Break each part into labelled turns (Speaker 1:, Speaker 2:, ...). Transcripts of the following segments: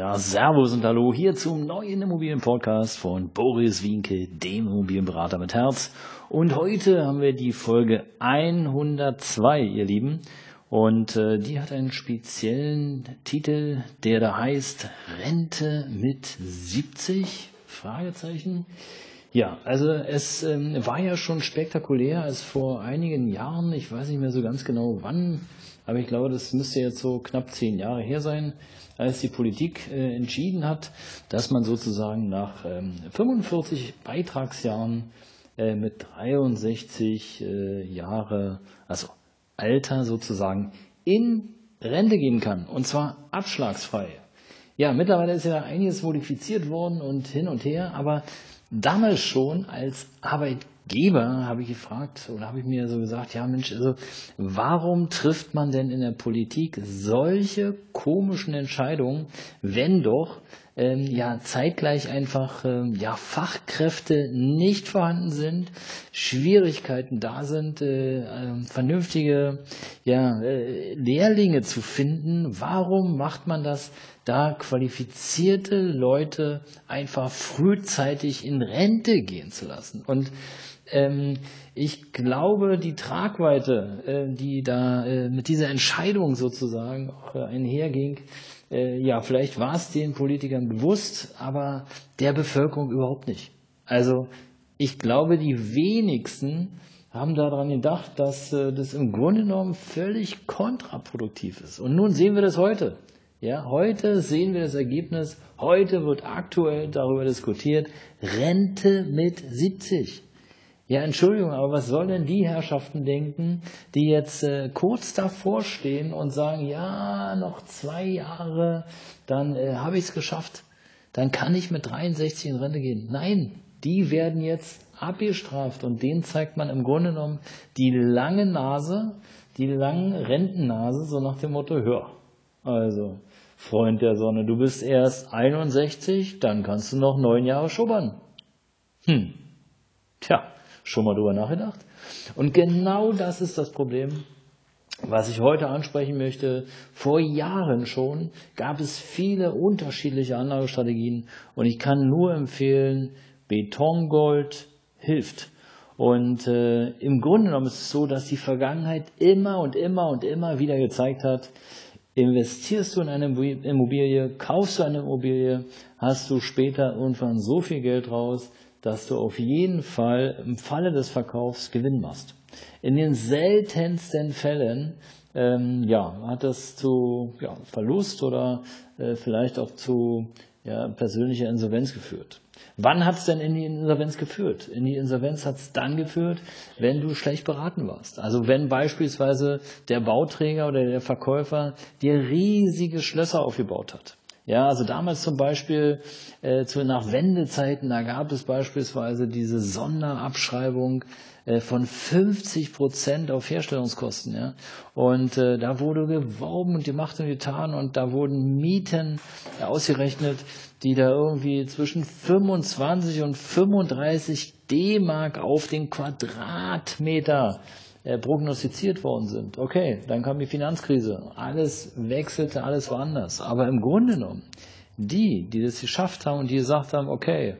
Speaker 1: Ja, Servus und Hallo hier zum neuen Immobilienpodcast von Boris Wienke, dem Immobilienberater mit Herz. Und heute haben wir die Folge 102, ihr Lieben. Und äh, die hat einen speziellen Titel, der da heißt Rente mit 70? Fragezeichen. Ja, also es ähm, war ja schon spektakulär, als vor einigen Jahren, ich weiß nicht mehr so ganz genau wann, aber ich glaube, das müsste jetzt so knapp zehn Jahre her sein, als die Politik äh, entschieden hat, dass man sozusagen nach ähm, 45 Beitragsjahren äh, mit 63 äh, Jahre, also Alter sozusagen, in Rente gehen kann. Und zwar abschlagsfrei. Ja, mittlerweile ist ja einiges modifiziert worden und hin und her, aber damals schon als Arbeitgeber Geber habe ich gefragt oder habe ich mir so gesagt, ja Mensch, also warum trifft man denn in der Politik solche komischen Entscheidungen, wenn doch ähm, ja zeitgleich einfach ähm, ja Fachkräfte nicht vorhanden sind, Schwierigkeiten da sind, äh, äh, vernünftige ja äh, Lehrlinge zu finden. Warum macht man das? Da qualifizierte Leute einfach frühzeitig in Rente gehen zu lassen. Und ähm, ich glaube, die Tragweite, äh, die da äh, mit dieser Entscheidung sozusagen auch äh, einherging, äh, ja, vielleicht war es den Politikern bewusst, aber der Bevölkerung überhaupt nicht. Also ich glaube, die wenigsten haben daran gedacht, dass äh, das im Grunde genommen völlig kontraproduktiv ist. Und nun sehen wir das heute. Ja, heute sehen wir das Ergebnis. Heute wird aktuell darüber diskutiert. Rente mit 70. Ja, Entschuldigung, aber was sollen die Herrschaften denken, die jetzt äh, kurz davor stehen und sagen, ja, noch zwei Jahre, dann äh, habe ich es geschafft, dann kann ich mit 63 in Rente gehen. Nein, die werden jetzt abgestraft und denen zeigt man im Grunde genommen die lange Nase, die lange Rentennase, so nach dem Motto, hör, also, Freund der Sonne, du bist erst 61, dann kannst du noch neun Jahre schubbern. Hm, tja, Schon mal drüber nachgedacht? Und genau das ist das Problem, was ich heute ansprechen möchte. Vor Jahren schon gab es viele unterschiedliche Anlagestrategien und ich kann nur empfehlen, Betongold hilft. Und äh, im Grunde genommen ist es so, dass die Vergangenheit immer und immer und immer wieder gezeigt hat, investierst du in eine Immobilie, kaufst du eine Immobilie, hast du später irgendwann so viel Geld raus, dass du auf jeden Fall im Falle des Verkaufs Gewinn machst. In den seltensten Fällen ähm, ja, hat das zu ja, Verlust oder äh, vielleicht auch zu ja, persönlicher Insolvenz geführt. Wann hat es denn in die Insolvenz geführt? In die Insolvenz hat es dann geführt, wenn du schlecht beraten warst. Also wenn beispielsweise der Bauträger oder der Verkäufer dir riesige Schlösser aufgebaut hat. Ja, also damals zum Beispiel äh, zu, nach Wendezeiten, da gab es beispielsweise diese Sonderabschreibung äh, von 50 Prozent auf Herstellungskosten. Ja? Und äh, da wurde geworben und gemacht und getan und da wurden Mieten ausgerechnet, die da irgendwie zwischen 25 und 35 D-Mark auf den Quadratmeter äh, prognostiziert worden sind. Okay, dann kam die Finanzkrise, alles wechselte, alles war anders. Aber im Grunde genommen, die, die das geschafft haben und die gesagt haben, okay,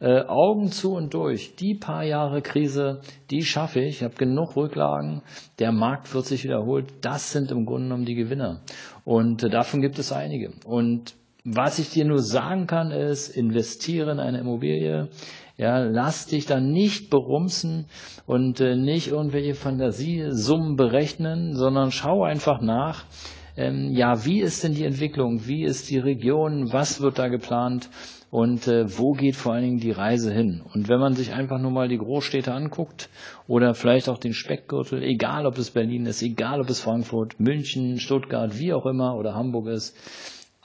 Speaker 1: äh, Augen zu und durch, die paar Jahre Krise, die schaffe ich, ich habe genug Rücklagen, der Markt wird sich wiederholt, das sind im Grunde genommen die Gewinner. Und äh, davon gibt es einige. Und was ich dir nur sagen kann, ist, investiere in eine Immobilie, ja, lass dich da nicht berumsen und äh, nicht irgendwelche Fantasiesummen berechnen, sondern schau einfach nach, ähm, ja, wie ist denn die Entwicklung, wie ist die Region, was wird da geplant? Und äh, wo geht vor allen Dingen die Reise hin. Und wenn man sich einfach nur mal die Großstädte anguckt oder vielleicht auch den Speckgürtel, egal ob es Berlin ist, egal ob es Frankfurt, München, Stuttgart, wie auch immer oder Hamburg ist,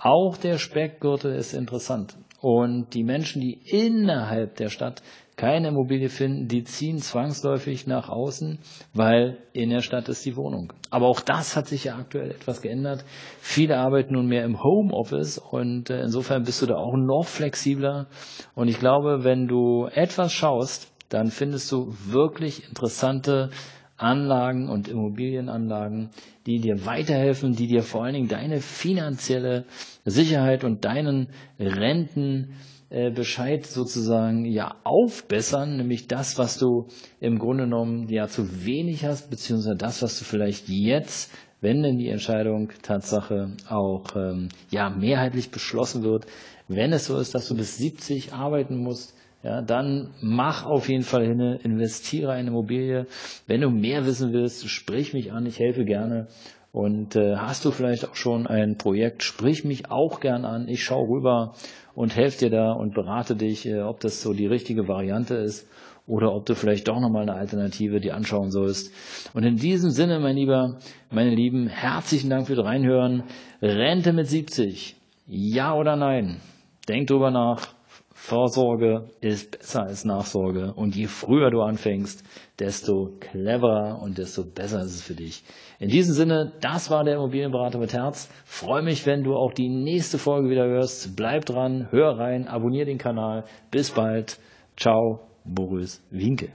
Speaker 1: Auch der Speckgürtel ist interessant. Und die Menschen, die innerhalb der Stadt keine Immobilie finden, die ziehen zwangsläufig nach außen, weil in der Stadt ist die Wohnung. Aber auch das hat sich ja aktuell etwas geändert. Viele arbeiten nun mehr im Homeoffice und äh, insofern bist du da auch noch flexibler. Und ich glaube, wenn du etwas schaust, dann findest du wirklich interessante Anlagen und Immobilienanlagen, die dir weiterhelfen, die dir vor allen Dingen deine finanzielle Sicherheit und deinen Renten äh, sozusagen ja aufbessern, nämlich das, was du im Grunde genommen ja zu wenig hast, beziehungsweise das, was du vielleicht jetzt, wenn denn die Entscheidung Tatsache auch ähm, ja mehrheitlich beschlossen wird, wenn es so ist, dass du bis 70 arbeiten musst, ja, dann mach auf jeden Fall hin, investiere in Immobilie. Wenn du mehr wissen willst, sprich mich an, ich helfe gerne. Und äh, hast du vielleicht auch schon ein Projekt, sprich mich auch gern an. Ich schaue rüber und helfe dir da und berate dich, äh, ob das so die richtige Variante ist oder ob du vielleicht doch nochmal eine Alternative dir anschauen sollst. Und in diesem Sinne, mein Lieber, meine Lieben, herzlichen Dank fürs Reinhören. Rente mit 70. Ja oder nein? Denk drüber nach. Vorsorge ist besser als Nachsorge. Und je früher du anfängst, desto cleverer und desto besser ist es für dich. In diesem Sinne, das war der Immobilienberater mit Herz. Freue mich, wenn du auch die nächste Folge wieder hörst. Bleib dran, hör rein, abonniere den Kanal. Bis bald. Ciao, Boris Winke.